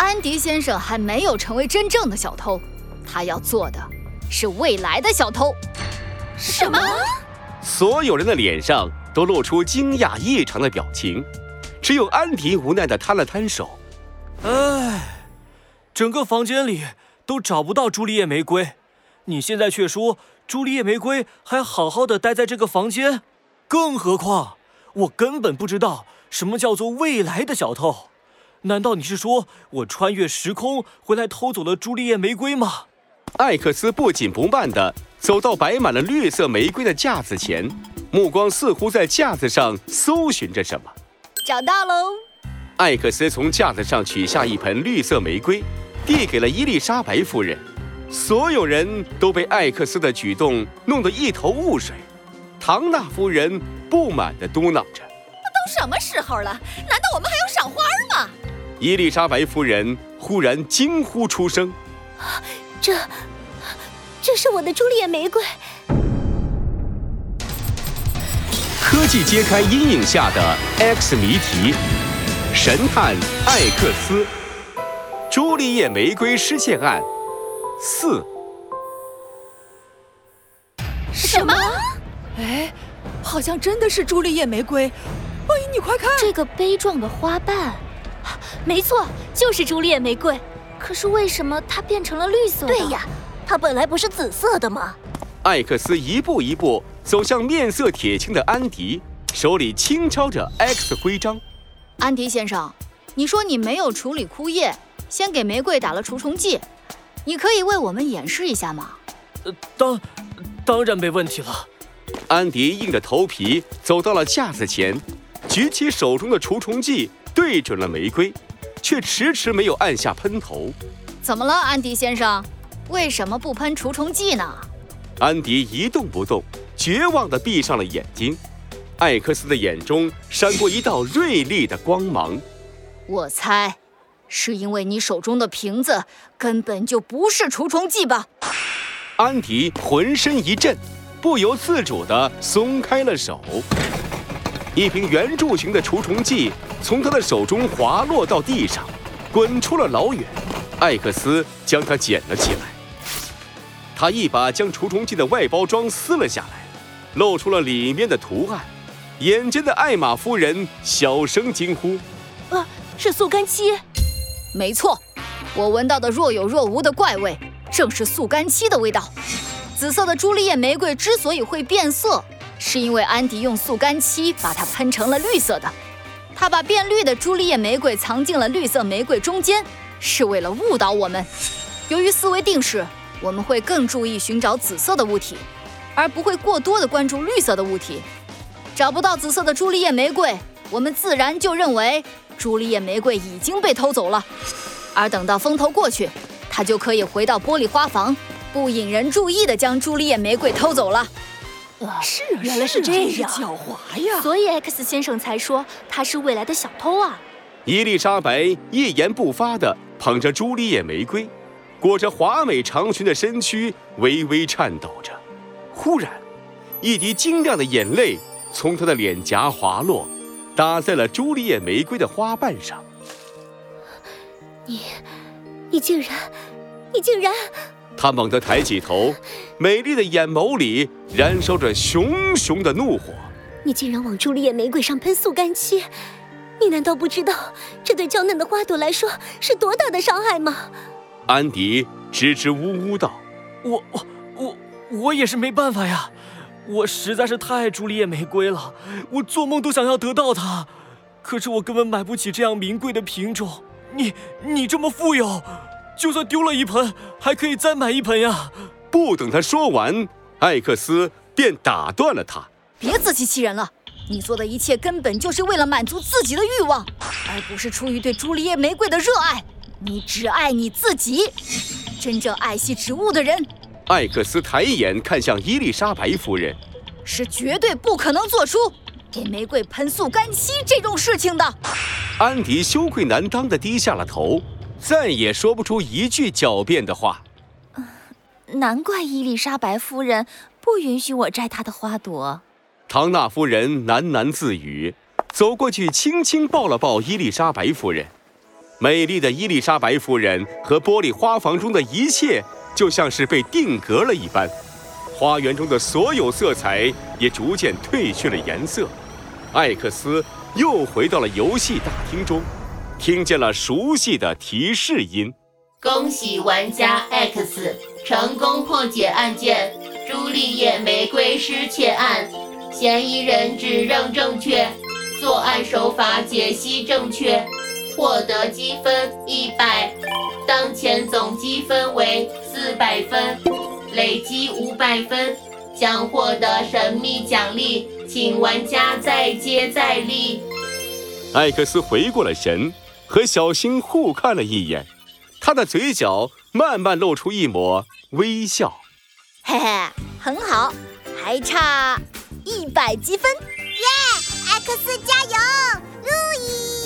安迪先生还没有成为真正的小偷，他要做的是未来的小偷。什么？所有人的脸上都露出惊讶异常的表情，只有安迪无奈地摊了摊手。唉，整个房间里都找不到朱丽叶玫瑰，你现在却说朱丽叶玫瑰还好好的待在这个房间，更何况我根本不知道什么叫做未来的小偷。难道你是说我穿越时空回来偷走了朱丽叶玫瑰吗？艾克斯不紧不慢地走到摆满了绿色玫瑰的架子前，目光似乎在架子上搜寻着什么。找到喽！艾克斯从架子上取下一盆绿色玫瑰，递给了伊丽莎白夫人。所有人都被艾克斯的举动弄得一头雾水。唐纳夫人不满地嘟囔着：“都什么时候了？难道我们还要赏花吗？”伊丽莎白夫人忽然惊呼出声：“这，这是我的朱丽叶玫瑰！”科技揭开阴影下的 X 谜题，神探艾克斯，朱丽叶玫瑰失窃案四。什么？哎，好像真的是朱丽叶玫瑰！哎，你快看，这个杯状的花瓣。没错，就是朱丽叶玫瑰。可是为什么它变成了绿色？对呀，它本来不是紫色的吗？艾克斯一步一步走向面色铁青的安迪，手里轻敲着 X 徽章。安迪先生，你说你没有处理枯叶，先给玫瑰打了除虫剂，你可以为我们演示一下吗？呃，当，当然没问题了。安迪硬着头皮走到了架子前，举起手中的除虫剂。对准了玫瑰，却迟迟没有按下喷头。怎么了，安迪先生？为什么不喷除虫剂呢？安迪一动不动，绝望地闭上了眼睛。艾克斯的眼中闪过一道锐利的光芒。我猜，是因为你手中的瓶子根本就不是除虫剂吧？安迪浑身一震，不由自主地松开了手。一瓶圆柱形的除虫剂从他的手中滑落到地上，滚出了老远。艾克斯将它捡了起来，他一把将除虫剂的外包装撕了下来，露出了里面的图案。眼尖的艾玛夫人小声惊呼：“啊，是速干漆！没错，我闻到的若有若无的怪味，正是速干漆的味道。紫色的朱丽叶玫瑰之所以会变色。”是因为安迪用速干漆把它喷成了绿色的，他把变绿的朱丽叶玫瑰藏进了绿色玫瑰中间，是为了误导我们。由于思维定式，我们会更注意寻找紫色的物体，而不会过多的关注绿色的物体。找不到紫色的朱丽叶玫瑰，我们自然就认为朱丽叶玫瑰已经被偷走了。而等到风头过去，他就可以回到玻璃花房，不引人注意的将朱丽叶玫瑰偷走了。是啊，原来是这样，狡猾呀！所以 X 先生才说他是未来的小偷啊。伊丽莎白一言不发地捧着朱丽叶玫瑰，裹着华美长裙的身躯微微颤抖着。忽然，一滴晶亮的眼泪从她的脸颊滑落，打在了朱丽叶玫瑰的花瓣上。你，你竟然，你竟然！他猛地抬起头，美丽的眼眸里燃烧着熊熊的怒火。你竟然往朱丽叶玫瑰上喷速干漆！你难道不知道这对娇嫩的花朵来说是多大的伤害吗？安迪支支吾吾道：“我我我我也是没办法呀，我实在是太爱朱丽叶玫瑰了，我做梦都想要得到它。可是我根本买不起这样名贵的品种。你你这么富有。”就算丢了一盆，还可以再买一盆呀！不等他说完，艾克斯便打断了他：“别自欺欺人了，你做的一切根本就是为了满足自己的欲望，而不是出于对朱丽叶玫瑰的热爱。你只爱你自己。真正爱惜植物的人，艾克斯抬眼看向伊丽莎白夫人，是绝对不可能做出给玫瑰喷速干漆这种事情的。安迪羞愧难当的低下了头。再也说不出一句狡辩的话。难怪伊丽莎白夫人不允许我摘她的花朵。唐纳夫人喃喃自语，走过去轻轻抱了抱伊丽莎白夫人。美丽的伊丽莎白夫人和玻璃花房中的一切，就像是被定格了一般。花园中的所有色彩也逐渐褪去了颜色。艾克斯又回到了游戏大厅中，听见了熟悉的提示音。恭喜玩家 X 成功破解案件——朱丽叶玫瑰失窃案，嫌疑人指认正确，作案手法解析正确。获得积分一百，当前总积分为四百分，累积五百分将获得神秘奖励，请玩家再接再厉。艾克斯回过了神，和小新互看了一眼，他的嘴角慢慢露出一抹微笑。嘿嘿，很好，还差一百积分。耶，艾克斯加油，路易。